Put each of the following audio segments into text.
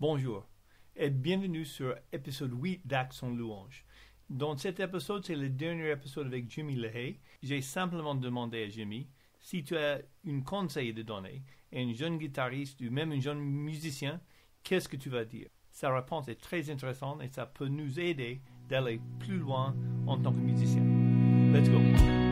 Bonjour et bienvenue sur l'épisode 8 d'Action Louange. Dans cet épisode, c'est le dernier épisode avec Jimmy Lehay. J'ai simplement demandé à Jimmy si tu as un conseil de donner à un jeune guitariste ou même un jeune musicien, qu'est-ce que tu vas dire? Sa réponse est très intéressante et ça peut nous aider d'aller plus loin en tant que musicien. Let's go.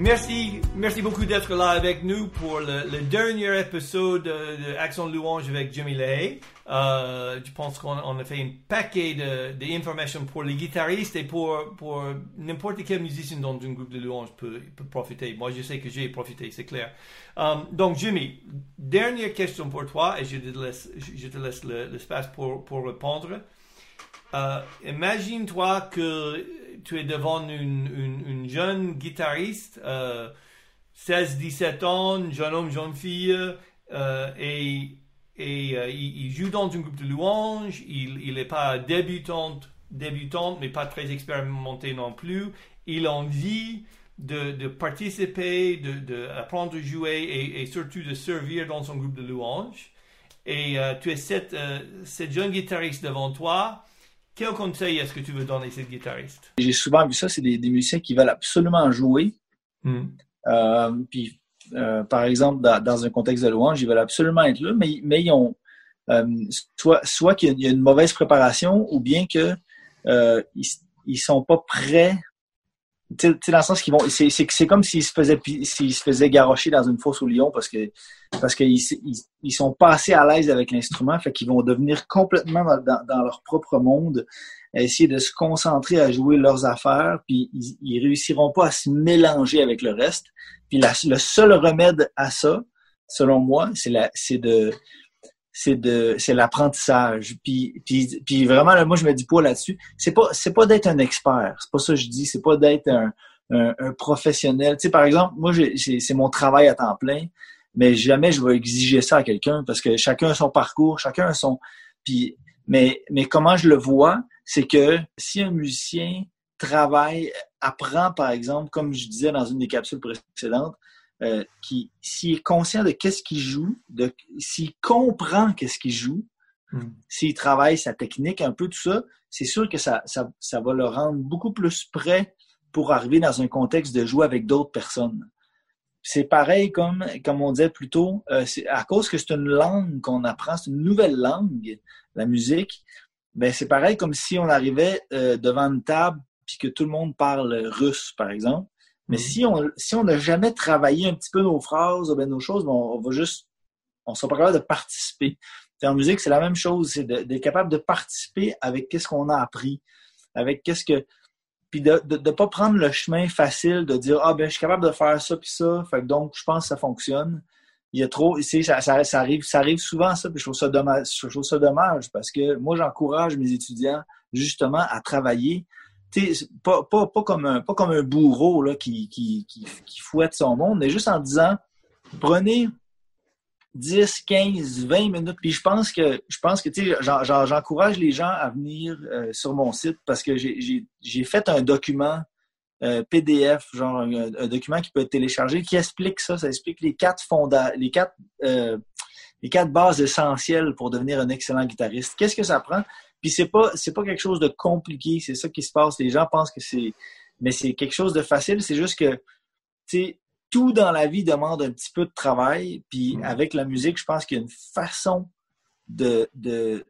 Merci, merci beaucoup d'être là avec nous pour le, dernier épisode de, Action Louange avec Jimmy Lay. Euh, je pense qu'on a fait un paquet d'informations pour les guitaristes et pour, n'importe quel musicien dans un groupe de louange peut, profiter. Moi, je sais que j'ai profité, c'est clair. Euh, donc, Jimmy, dernière question pour toi et je te laisse, l'espace pour, pour répondre. Euh, imagine-toi que tu es devant une, jeune guitariste, 16-17 ans, jeune homme, jeune fille, euh, et, et euh, il, joue dans un groupe de louanges, il n'est pas débutante, débutante, mais pas très expérimenté non plus. Il a envie de, participer, d'apprendre de, à jouer et, surtout de servir dans son groupe de louanges. Et tu es cette, cette jeune guitariste devant toi quel conseil est-ce que tu veux donner à ces guitaristes? J'ai souvent vu ça, c'est des, musiciens qui veulent absolument jouer. Hmm. Euh, puis, euh, par exemple, dans, un contexte de louange, ils veulent absolument être là, mais, mais ils ont euh, soit, soit qu'il y a une mauvaise préparation ou bien qu'ils ils, sont pas prêts tu sais, dans le sens qu'ils vont, c'est, comme s'ils se faisaient, s'ils se faisaient garrocher dans une fosse au lion parce que, parce qu'ils ils, sont pas assez à l'aise avec l'instrument, fait qu'ils vont devenir complètement dans, dans, leur propre monde, essayer de se concentrer à jouer leurs affaires, puis ils, ils réussiront pas à se mélanger avec le reste. Puis le seul remède à ça, selon moi, c'est la, c'est de, c'est de c'est l'apprentissage. Puis, puis puis vraiment là, moi je me dis pas là-dessus. C'est pas c'est pas d'être un expert. C'est pas ça que je dis. C'est pas d'être un, un, professionnel. Tu sais par exemple moi c'est mon travail à temps plein mais jamais je vais exiger ça à quelqu'un parce que chacun a son parcours chacun a son puis mais mais comment je le vois c'est que si un musicien travaille apprend par exemple comme je disais dans une des capsules précédentes euh, qui, s'il est conscient de qu'est-ce qu'il joue, de, s'il comprend qu'est-ce qu'il joue, hmm. s'il travaille sa technique, un peu tout ça, c'est sûr que ça, ça, ça, va le rendre beaucoup plus prêt pour arriver dans un contexte de jouer avec d'autres personnes. C'est pareil comme, comme on disait plus tôt, euh, c'est à cause que c'est une langue qu'on apprend, c'est une nouvelle langue, la musique, ben c'est pareil comme si on arrivait euh, devant une table puis que tout le monde parle russe, par exemple. Mais si on si on n'a jamais travaillé un petit peu nos phrases, ben, nos choses, ben, on, va juste, on sera pas capable de participer. en musique, c'est la même chose, c'est d'être capable de participer avec qu'est-ce qu'on a appris, avec qu'est-ce que, puis de ne pas prendre le chemin facile de dire ah ben je suis capable de faire ça puis ça, fait donc je pense que ça fonctionne. Il y a trop, ça, ça, ça, arrive, ça arrive souvent ça, puis je trouve ça dommage, je trouve ça dommage parce que moi j'encourage mes étudiants justement à travailler pas, comme un, bourreau qui, fouette son monde, mais juste en disant prenez 10, 15, 20 minutes. Puis je pense que je pense que j'encourage les gens à venir euh, sur mon site parce que j'ai fait un document euh, PDF, genre un, document qui peut être téléchargé, qui explique ça. Ça explique les quatre les quatre euh, les quatre bases essentielles pour devenir un excellent guitariste. Qu'est-ce que ça prend? Puis c'est pas c'est pas quelque chose de compliqué, c'est ça qui se passe. Les gens pensent que c'est mais c'est quelque chose de facile, c'est juste que tu sais tout dans la vie demande un petit peu de travail, puis mm. avec la musique, je pense qu'il y a une façon de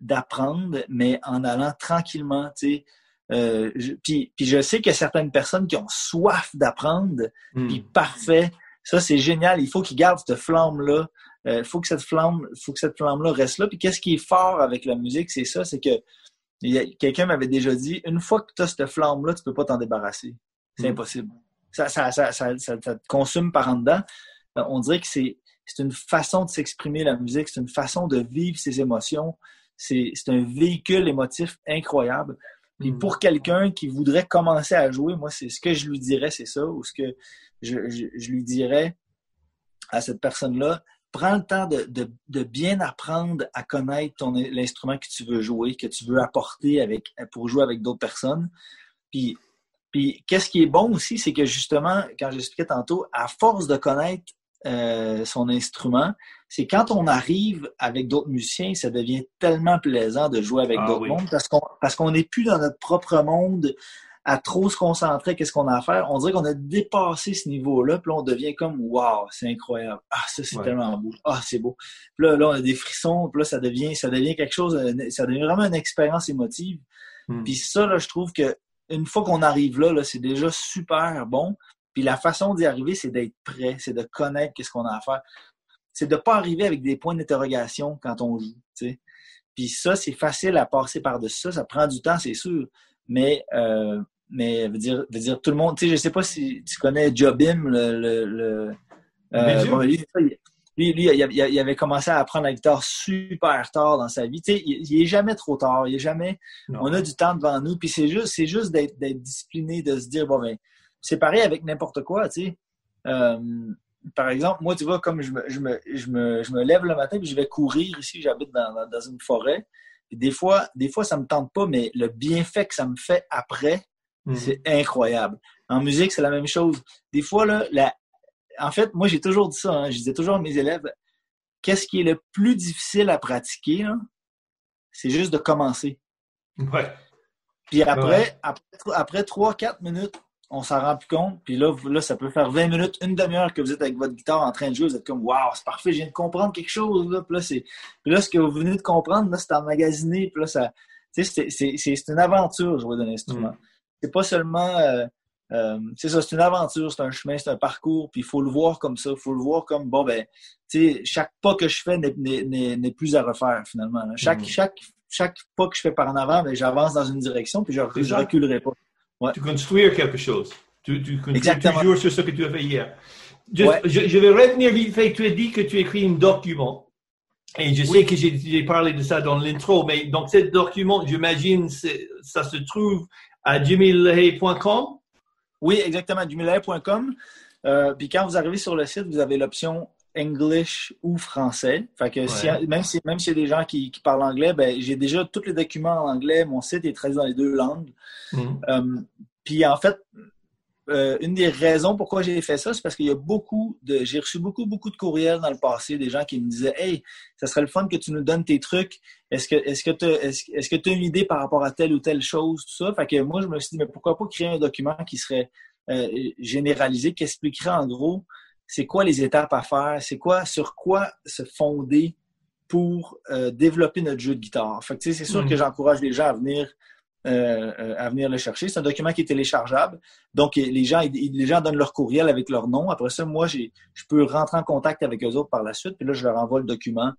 d'apprendre mais en allant tranquillement, tu sais euh, puis, puis je sais qu'il y a certaines personnes qui ont soif d'apprendre, mm. puis parfait, ça c'est génial, il faut qu'ils gardent cette flamme là il euh, faut que cette flamme, faut que cette flamme-là reste là. Puis qu'est-ce qui est fort avec la musique, c'est ça, c'est que quelqu'un m'avait déjà dit, une fois que tu as cette flamme-là, tu peux pas t'en débarrasser. C'est mm. impossible. Ça, ça, ça, ça, te consume par en dedans. Euh, on dirait que c'est une façon de s'exprimer la musique, c'est une façon de vivre ses émotions. C'est un véhicule émotif incroyable. Puis mm. pour quelqu'un qui voudrait commencer à jouer, moi, c'est ce que je lui dirais, c'est ça, ou ce que je, je lui dirais à cette personne-là, prends le temps de, bien apprendre à connaître l'instrument que tu veux jouer, que tu veux apporter avec, pour jouer avec d'autres personnes. Puis, puis qu'est-ce qui est bon aussi, c'est que justement, quand j'expliquais tantôt, à force de connaître euh, son instrument, c'est quand on arrive avec d'autres musiciens, ça devient tellement plaisant de jouer avec ah d'autres mondes parce qu'on parce qu'on n'est plus dans notre propre monde à trop se concentrer qu'est-ce qu'on a à faire? On dirait qu'on a dépassé ce niveau-là, puis là, on devient comme waouh, c'est incroyable. Ah, ça c'est tellement beau. Ah, c'est beau. Puis là, là, on a des frissons, puis là, ça devient, ça devient quelque chose, ça devient vraiment une expérience émotive. Hmm. Puis ça, là, je trouve que une fois qu'on arrive là, là c'est déjà super bon. Puis la façon d'y arriver, c'est d'être prêt, c'est de connaître qu'est-ce qu'on a à faire. C'est de pas arriver avec des points d'interrogation quand on joue. sais. Puis ça, c'est facile à passer par-dessus ça. Ça prend du temps, c'est sûr. Mais, euh, mais veut dire, veut dire tout le monde. Tu sais, je sais pas si tu connais Jobim, le. le, euh, lui, lui, il, avait commencé à apprendre la guitare super tard dans sa vie. Tu sais, il, il est jamais trop tard. Il est jamais. On a du temps devant nous. Puis c'est juste, c'est juste d'être discipliné, de se dire bon ben c'est pareil avec n'importe quoi, tu sais. Euh, par exemple, moi, tu vois, comme je me, je me, je me, je me lève le matin et je vais courir ici, j'habite dans, dans, une forêt. Des fois, des fois, ça me tente pas, mais le bienfait que ça me fait après, mhm. c'est incroyable. En musique, c'est la même chose. Des fois, là, la... en fait, moi, j'ai toujours dit ça, hein, je disais toujours à mes élèves, qu'est-ce qui est le plus difficile à pratiquer, c'est juste de commencer. Ouais. Puis après, après, après 3-4 minutes, on s'en rend plus compte. Puis là, là, ça peut faire 20 minutes, une demi-heure que vous êtes avec votre guitare en train de jouer. Vous êtes comme, waouh, c'est parfait, je viens de comprendre quelque chose. Là. Puis, là, c'est... Puis là, ce que vous venez de comprendre, là, c'est emmagasiné. Puis là, ça... c'est, une aventure, jouer d'un instrument. Mm. C'est pas seulement. Euh, euh, c'est ça, c'est une aventure, c'est un chemin, c'est un parcours, puis il faut le voir comme ça, il faut le voir comme, bon, ben, tu sais, chaque pas que je fais n'est plus à refaire, finalement. Chaque, mm. chaque, chaque pas que je fais par en avant, ben, j'avance dans une direction, puis je ne reculerai pas. Tu construire quelque chose. Tu, tu toujours sur ce que tu as fait hier. Je, vais revenir vite fait. Tu as dit que tu écris un document. Et je sais que j'ai parlé de ça dans l'intro, mais donc ce document, j'imagine, ça se trouve à jimmylehey.com? Oui, exactement, jimmylehey.com. Euh, puis quand vous arrivez sur le site, vous avez l'option English ou français. Fait que même si même s'il y a des gens qui, parlent anglais, ben j'ai déjà tous les documents en anglais. Mon site est traduit dans les deux langues. Mm-hmm. Euh, puis en fait, euh, une des raisons pourquoi j'ai fait ça, c'est parce qu'il y a beaucoup de. J'ai reçu beaucoup, beaucoup de courriels dans le passé, des gens qui me disaient Hey, ça serait le fun que tu nous donnes tes trucs. Est-ce que est-ce que tu est-ce, que tu as une idée par rapport à telle ou telle chose, tout ça? Fait que moi, je me suis dit, mais pourquoi pas créer un document qui serait euh, généralisé, qui expliquerait en gros c'est quoi les étapes à faire, c'est quoi, sur quoi se fonder pour euh, développer notre jeu de guitare. Fait c'est sûr que mm. j'encourage les gens à venir, euh, euh, à venir le chercher. C'est un document qui est téléchargeable. Donc, les gens, les gens donnent leur courriel avec leur nom. Après ça, moi, je peux rentrer en contact avec eux autres par la suite. Puis là, je leur envoie le document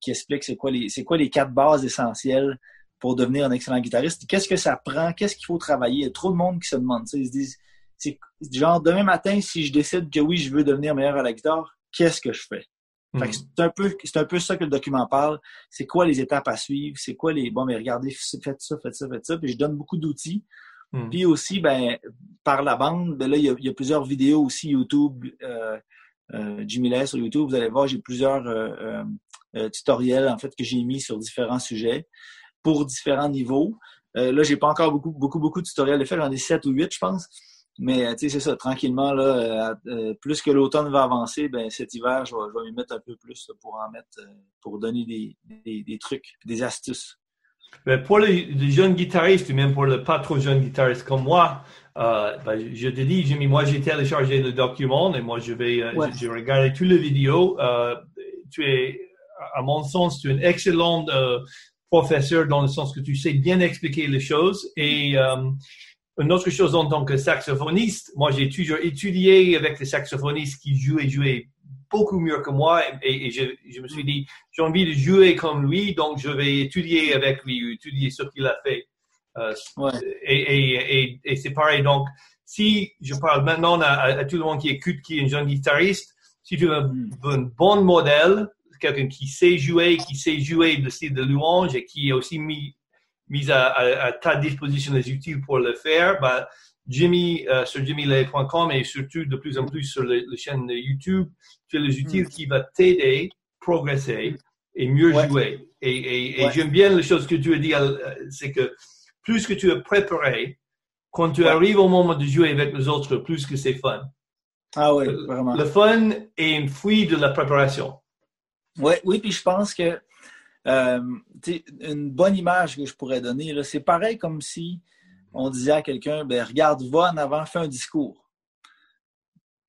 qui explique c'est quoi les c'est quoi les quatre bases essentielles pour devenir un excellent guitariste. Qu'est-ce que ça prend? Qu'est-ce qu'il faut travailler? Il y a trop de monde qui se demande ça. Ils se disent c'est genre demain matin, si je décide que oui, je veux devenir meilleur à la guitare, qu'est-ce que je fais? Hmm. c'est un peu c'est un peu ça que le document parle. C'est quoi les étapes à suivre? C'est quoi les bon mais regardez, faites ça, faites ça, faites ça. Puis je donne beaucoup d'outils. Hmm. Puis aussi, ben, par la bande, ben là, il y, a, plusieurs vidéos aussi YouTube, euh, euh, Jimmy Lay sur YouTube. Vous allez voir, j'ai plusieurs euh, tutoriels en fait que j'ai mis sur différents sujets pour différents niveaux. là, j'ai pas encore beaucoup, beaucoup, beaucoup de tutoriels de faire. J'en ai sept ou huit, je pense. Mais euh, tu sais, c'est ça, tranquillement, là, euh, euh, plus que l'automne va avancer, ben cet hiver, je vais, je vais m'y mettre un peu plus pour en mettre, pour donner des, des, des, trucs, des astuces. Mais pour les, jeunes guitaristes, ou même pour les pas trop jeunes guitaristes comme moi, euh, ben, je te dis, Jimmy, moi j'ai téléchargé le document et moi je vais, j'ai regardé toutes les vidéos. tu es, à mon sens, tu es un excellent professeur dans le sens que tu sais bien expliquer les choses et une autre chose en tant que saxophoniste, moi j'ai toujours étudié avec les saxophonistes qui jouaient beaucoup mieux que moi et, je, me suis dit j'ai envie de jouer comme lui donc je vais étudier avec lui, étudier ce qu'il a fait. Euh, et, et c'est pareil donc si je parle maintenant à, tout le monde qui écoute qui est un jeune guitariste, si tu veux un, mm. un bon modèle, quelqu'un qui sait jouer, qui sait jouer le style de louange et qui est aussi mis mise à, ta disposition des outils pour le faire, bah, Jimmy, euh, sur jimmylay.com et surtout de plus en plus sur la chaîne de YouTube, tu as les outils mm. qui vont t'aider à progresser et mieux jouer. Et, et, j'aime bien les choses que tu as dit, euh, c'est que plus que tu es préparé, quand tu arrives au moment de jouer avec les autres, plus que c'est fun. Ah oui, vraiment. Le fun est une fruit de la préparation. Ouais, oui, puis je pense que euh, une bonne image que je pourrais donner, c'est pareil comme si on disait à quelqu'un, ben, regarde, va en avant, fais un discours.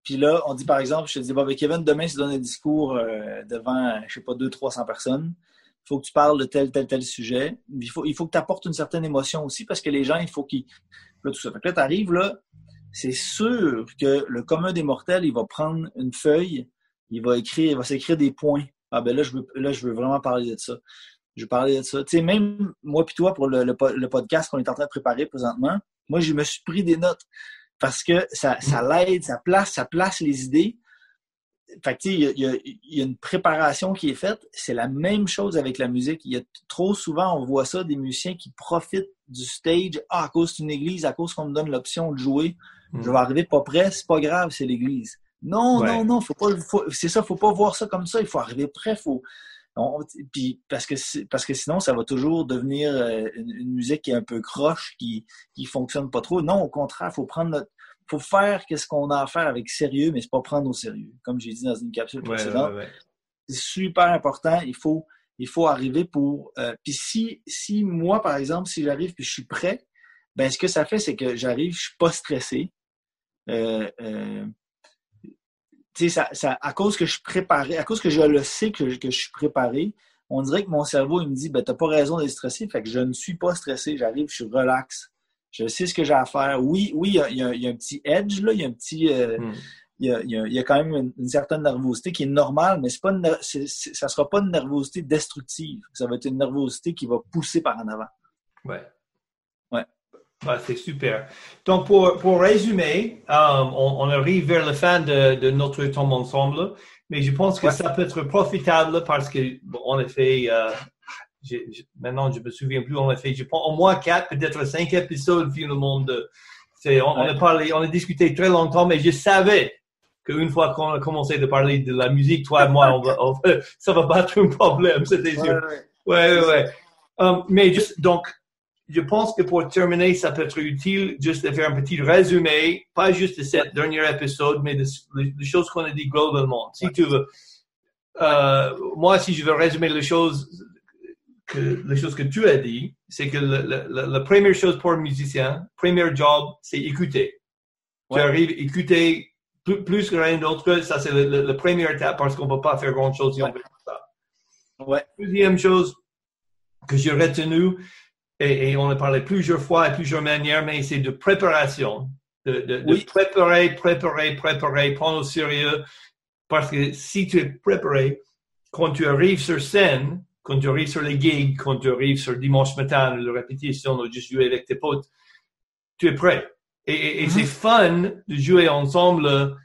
Puis là, on dit par exemple, je te dis, ben, Kevin, demain, tu donnes un discours euh, devant, je sais pas, 200-300 personnes. Il faut que tu parles de tel, tel, tel sujet. Il faut, il que tu apportes une certaine émotion aussi parce que les gens, il faut qu'ils. Là, tout ça. Là, tu arrives c'est sûr que le commun des mortels, il va prendre une feuille, il va écrire, il va s'écrire des points. Ah ben là, je veux, là, je veux vraiment parler de ça. Je veux parler de ça. Tu sais, même moi puis toi, pour le, le podcast qu'on est en train de préparer présentement, moi, je me suis pris des notes parce que ça, ça l'aide, ça place, ça place les idées. Fait que, il y, y, a une préparation qui est faite. C'est la même chose avec la musique. Il y a trop souvent, on voit ça, des musiciens qui profitent du stage. Ah, à cause d'une église, à cause qu'on me donne l'option de jouer, je vais arriver pas prêt, c'est pas grave, c'est l'église. Non, non, non, faut pas, c'est ça, faut pas voir ça comme ça. Il faut arriver prêt, faut, puis parce que parce que sinon ça va toujours devenir euh, une, musique qui est un peu croche, qui qui fonctionne pas trop. Non, au contraire, faut prendre notre faut faire qu'est-ce qu'on a à faire avec sérieux, mais c'est pas prendre au sérieux. Comme j'ai dit dans une capsule précédente, c'est super important. Il faut il faut arriver pour. Euh, puis si si moi par exemple si j'arrive puis je suis prêt, ben ce que ça fait c'est que j'arrive, je suis pas stressé. Euh, ça, ça, à cause que je suis préparé, à cause que je le sais que, je suis préparé, on dirait que mon cerveau il me dit ben t'as pas raison d'être stressé, fait que je ne suis pas stressé, j'arrive, je suis relax, je sais ce que j'ai à faire. Oui, oui, il y a, un petit edge là, il y a un petit, euh, hmm. il, y a, quand même une, certaine nervosité qui est normale, mais c'est pas, une, ça sera pas une nervosité destructive, ça va être une nervosité qui va pousser par en avant. Ouais. Ah, c'est super. Donc, pour, pour résumer, euh, on, arrive vers la fin de, de, notre temps ensemble, mais je pense que ça peut être profitable parce que, bon, on a fait, euh, maintenant je me souviens plus, a fait, je pense, au moins quatre, peut-être cinq épisodes finalement de, on, on, a parlé, on a discuté très longtemps, mais je savais qu'une fois qu'on a commencé de parler de la musique, toi et moi, on va, ça va pas être un problème, c'était sûr. Ouais, ouais, ouais. Um, mais juste, donc, je pense que pour terminer, ça peut être utile juste de faire un petit résumé, pas juste de cet dernier épisode, mais des choses qu'on a dit globalement. Si tu veux, euh, moi, si je veux résumer les choses que les choses que tu as dit, c'est que la première chose pour un musicien, premier job, c'est écouter. Tu arrives, écouter plus, plus que rien d'autre. Ça, c'est la première étape parce qu'on ne peut pas faire grand chose si on fait ça. Ouais. Deuxième chose que j'ai retenu, et, on a parlé plusieurs fois et plusieurs manières, mais c'est de préparation. De, de, préparer, préparer, préparer, prendre au sérieux. Parce que si tu es préparé, quand tu arrives sur scène, quand tu arrives sur les gigs, quand tu arrives sur dimanche matin, la répétition, ou juste jouer avec tes potes, tu es prêt. Et, mm-hmm. c'est fun de jouer ensemble,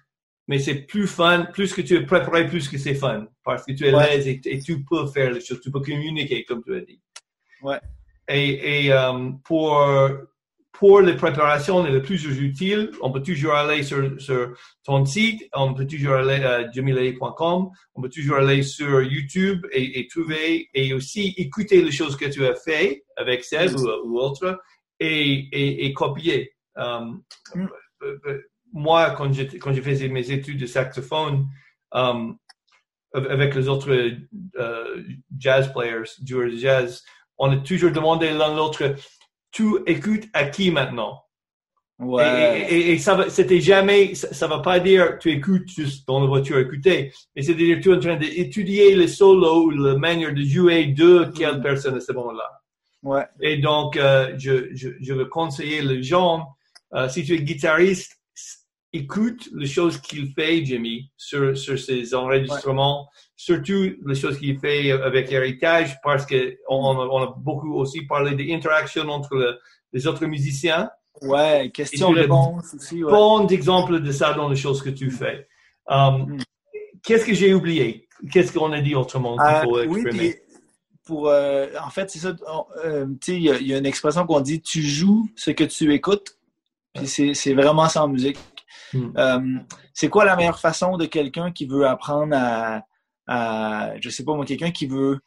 mais c'est plus fun, plus que tu es préparé, plus que c'est fun. Parce que tu es l'aise et, et, tu peux faire les choses, tu peux communiquer, comme tu as dit. Ouais. Et, euh, pour, pour les préparations les plus utiles, on peut toujours aller sur, sur ton site, on peut toujours aller à jamilay.com, on peut toujours aller sur YouTube et, trouver et aussi écouter les choses que tu as fait avec Seb ou, autre et, et, copier. Euh, mm. moi, quand j'ai quand j'ai fait mes études de saxophone, euh, avec les autres jazz players, joueurs de jazz, on a toujours demandé l'un l'autre, tu écoutes à qui maintenant? Ouais. Et, ça c'était jamais, ça, ne va pas dire tu écoutes juste dans la voiture écouter, mais c'est dire tu es en train d'étudier le solo ou la manière de jouer de quelle mm. personne à ce moment-là. Ouais. Et donc, euh, je, je, je veux conseiller les gens, euh, si tu es guitariste, écoute les choses qu'il fait, Jimmy, sur, sur ses enregistrements, surtout les choses qu'il fait avec Héritage, parce que on, on, a beaucoup aussi parlé des interactions entre les autres musiciens. Ouais, question-réponse aussi. Ouais. Bon exemple de ça dans les choses que tu mm. fais. Um, mm. Qu'est-ce que j'ai oublié? Qu'est-ce qu'on a dit autrement qu'il faut exprimer? Oui, pour, euh, en fait, c'est ça. Euh, tu sais, il y, y, a une expression qu'on dit tu joues ce que tu écoutes. Puis c'est vraiment ça en musique. Hmm. Euh, c'est quoi la meilleure façon de quelqu'un qui veut apprendre à, à je sais pas moi, quelqu'un qui veut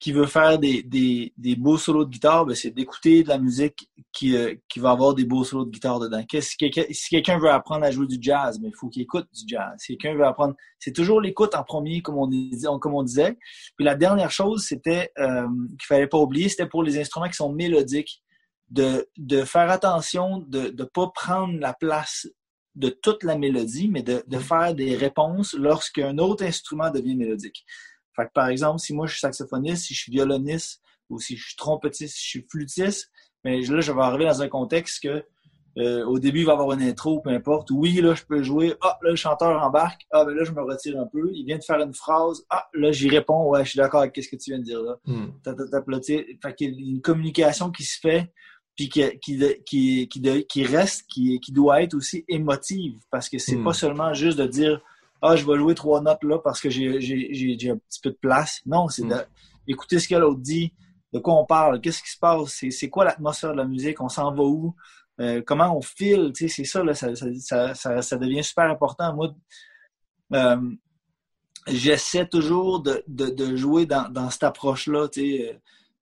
qui veut faire des, des, beaux solos de guitare, ben, c'est d'écouter de la musique qui, euh, qui va avoir des beaux solos de guitare dedans. Si quelqu'un si quelqu'un veut apprendre à jouer du jazz, mais ben, il faut qu'il écoute du jazz. Si quelqu'un veut apprendre, c'est toujours l'écoute en premier, comme on, disait, comme on disait. Puis la dernière chose, c'était euh, qu'il fallait pas oublier, c'était pour les instruments qui sont mélodiques, de, de faire attention de ne pas prendre la place de toute la mélodie, mais de, de faire des réponses lorsqu'un autre instrument devient mélodique. Fait que, par exemple, si moi je suis saxophoniste, si je suis violoniste, ou si je suis trompettiste, si je suis flûtiste, mais là, je vais arriver dans un contexte que euh, au début, il va y avoir une intro, peu importe. Oui, là, je peux jouer. Ah, là, le chanteur embarque. Ah, ben là, je me retire un peu. Il vient de faire une phrase. Ah, là, j'y réponds. Ouais, je suis d'accord avec ce que tu viens de dire là. Hmm. Fait qu'il y a une communication qui se fait, puis qui, qui, qui, qui, reste, qui, qui doit être aussi émotive. Parce que c'est hmm. pas seulement juste de dire ah, je vais jouer trois notes là parce que j'ai un petit peu de place. Non, c'est mm. d'écouter ce que l'autre dit, de quoi on parle, qu'est-ce qui se passe, c'est quoi l'atmosphère de la musique, on s'en va où, euh, comment on file, tu sais, c'est ça, là, ça, ça, ça, ça, devient super important. Moi, euh, j'essaie toujours de, de, de, jouer dans, dans cette approche-là, tu sais.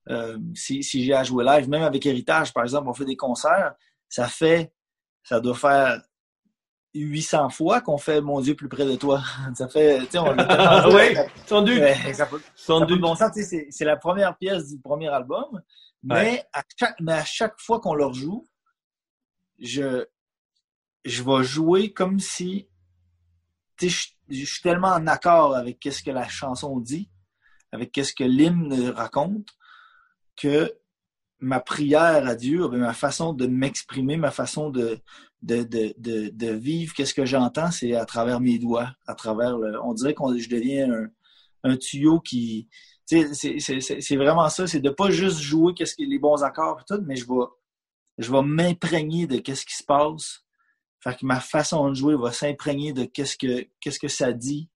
Euh, si, si j'ai à jouer live, même avec Héritage, par exemple, on fait des concerts, ça fait, ça doit faire 800 fois qu'on fait Mon Dieu plus près de toi. ça fait, tu sais, on a Oui, sans doute. sans doute. Bon sens, c'est la première pièce du premier album, mais, à, chaque, mais à chaque fois qu'on le rejoue, je, je vais jouer comme si, tu sais, je, suis tellement en accord avec ce que la chanson dit, avec ce que l'hymne raconte, que ma prière à Dieu, ma façon de m'exprimer, ma façon de, vivre, qu'est-ce que j'entends, c'est à travers mes doigts, à travers. On dirait que je deviens un, tuyau qui. C'est vraiment ça, c'est de pas juste jouer qu'est-ce que les bons accords et tout, mais je vais, je m'imprégner de qu'est-ce qui se passe. Fait que ma façon de jouer va s'imprégner de qu'est-ce que qu'est-ce que ça dit.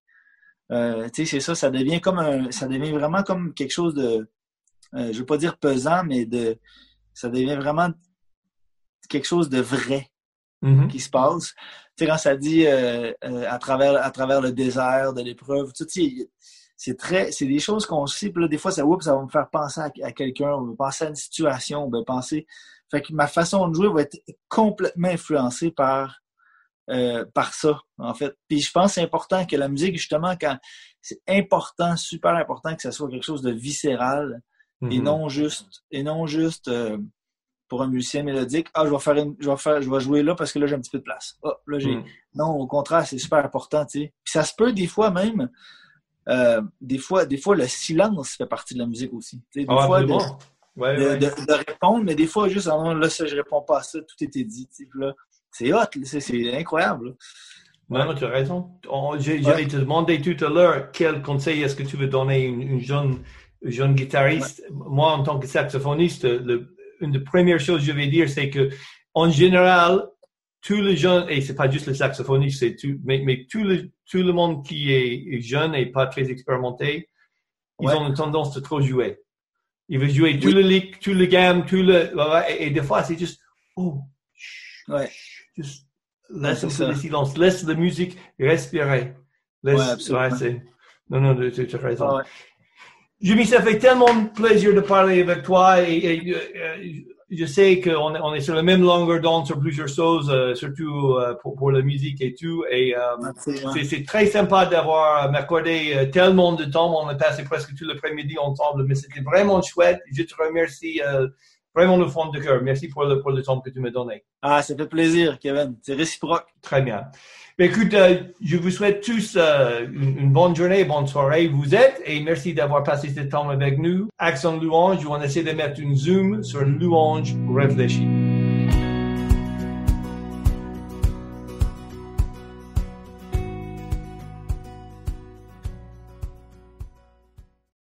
Euh, c'est ça, ça devient comme un, ça devient vraiment comme quelque chose de, euh, je veux pas dire pesant, mais de, ça devient vraiment quelque chose de vrai. Mm-hmm. qui se passe. Tu sais, quand ça dit euh, euh, à, travers, à travers le désert de l'épreuve, tu sais, c'est très, c'est des choses qu'on sait, puis là, des fois, ça, oups, ça va me faire penser à, quelqu'un, on va penser à une situation, on va penser. Fait que ma façon de jouer va être complètement influencée par, euh, par ça, en fait. Puis je pense que c'est important que la musique, justement, quand c'est important, super important que ça soit quelque chose de viscéral et mm-hmm. non juste, et non juste pour un musicien mélodique, ah, je vais faire je vais faire, je vais jouer là parce que là, j'ai un petit peu de place. Ah, là, j'ai. Mm. Non, au contraire, c'est super important, tu sais. Puis ça se peut des fois même, euh, des fois, des fois, le silence fait partie de la musique aussi. des ah, fois, de, de, répondre, mais des fois, juste, ah, là, ça, je réponds pas à ça, tout était dit, tu sais. là, c'est hot, c'est incroyable. Non, tu as raison. J'allais te demander tout à l'heure quel conseil est-ce que tu veux donner à une, jeune, jeune guitariste. Moi, en tant que saxophoniste, le, une des premières choses que je vais dire, c'est que, en général, tous les jeunes, et c'est pas juste les saxophonistes, c'est tout, mais, mais tout le, tout le monde qui est jeune et pas très expérimenté, ils ont une tendance de trop jouer. Ils veulent jouer tout le lick, tout le gamme, tout le, et, des fois, c'est juste, oh, ouais. juste, laisse peu de silence, laisse la musique respirer. Laisse, ouais, c'est, non, non, tu as raison. Jimmy, ça fait tellement plaisir de parler avec toi et, euh, je sais qu'on on est sur la même longueur d'onde sur plusieurs choses, euh, surtout euh, pour, pour, la musique et tout. Et c'est très sympa d'avoir m'accordé tellement de temps. On a passé presque tout l'après-midi ensemble, mais c'était vraiment chouette. Je te remercie vraiment le fond de cœur. Merci pour le, pour le temps que tu m'as donné. Ah, ça fait plaisir, Kevin. C'est réciproque. Très bien. Écoute, euh, je vous souhaite tous euh, une, bonne journée, bonne soirée. Vous êtes et merci d'avoir passé ce temps avec nous. Accent Louange, on essaie de mettre une zoom sur Louange réfléchie.